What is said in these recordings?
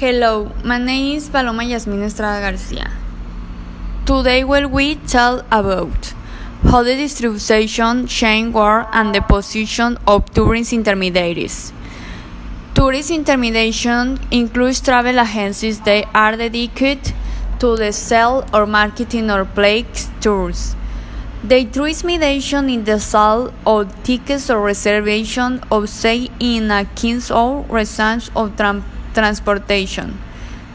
Hello, my name is Paloma Yasmin Estrada Garcia. Today will we tell about how the distribution chain work and the position of tourist intermediaries. Tourist intermediation includes travel agencies that are dedicated to the sale or marketing or place tours. The transmission in the sale of tickets or reservation of stay in a king's or residence of tra transportation.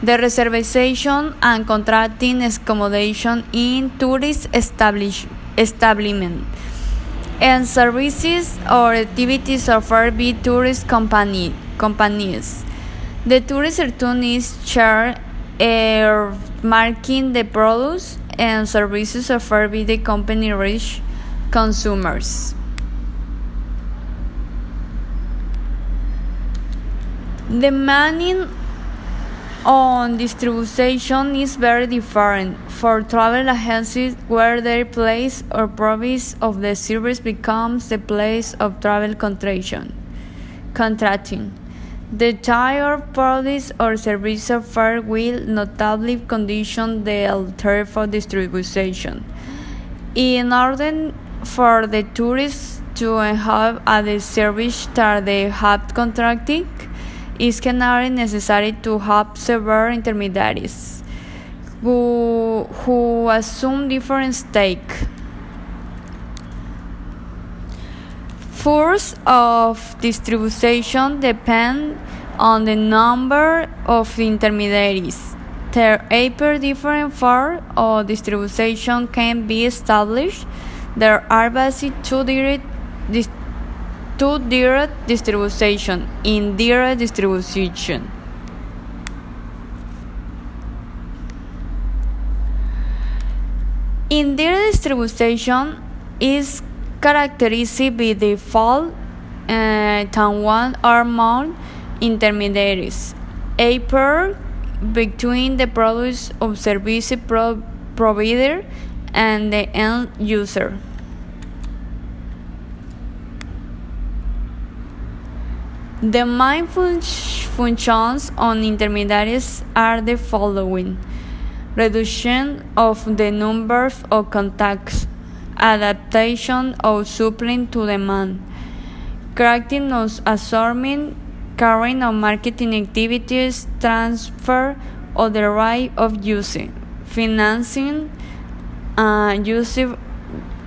The reservation and contracting accommodation in tourist establish establishment and services or activities offered by tourist company companies. The tourist return is shared marking the products and services offered by the company reach consumers. The meaning on distribution is very different for travel agencies where their place or province of the service becomes the place of travel contraction. Contracting. The type product or service offered will notably condition the alternative for distribution. In order for the tourists to have a service that they have contracted, it's generally necessary to have several intermediaries who, who assume different stake. Force of distribution depend on the number of intermediaries. There are different forms of distribution can be established. There are basically two direct, two direct distribution, indirect distribution. Indirect distribution is characterized by the fall uh, one or more intermediaries, a pair between the product of service pro provider and the end user. The main fun functions on intermediaries are the following. Reduction of the number of contacts, adaptation of supply to demand, correcting of assortment, carrying of marketing activities, transfer of the right of using, financing, uh, use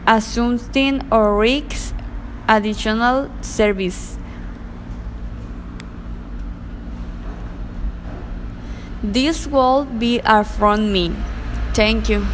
assuming or risks, additional service. This will be all from me. Thank you.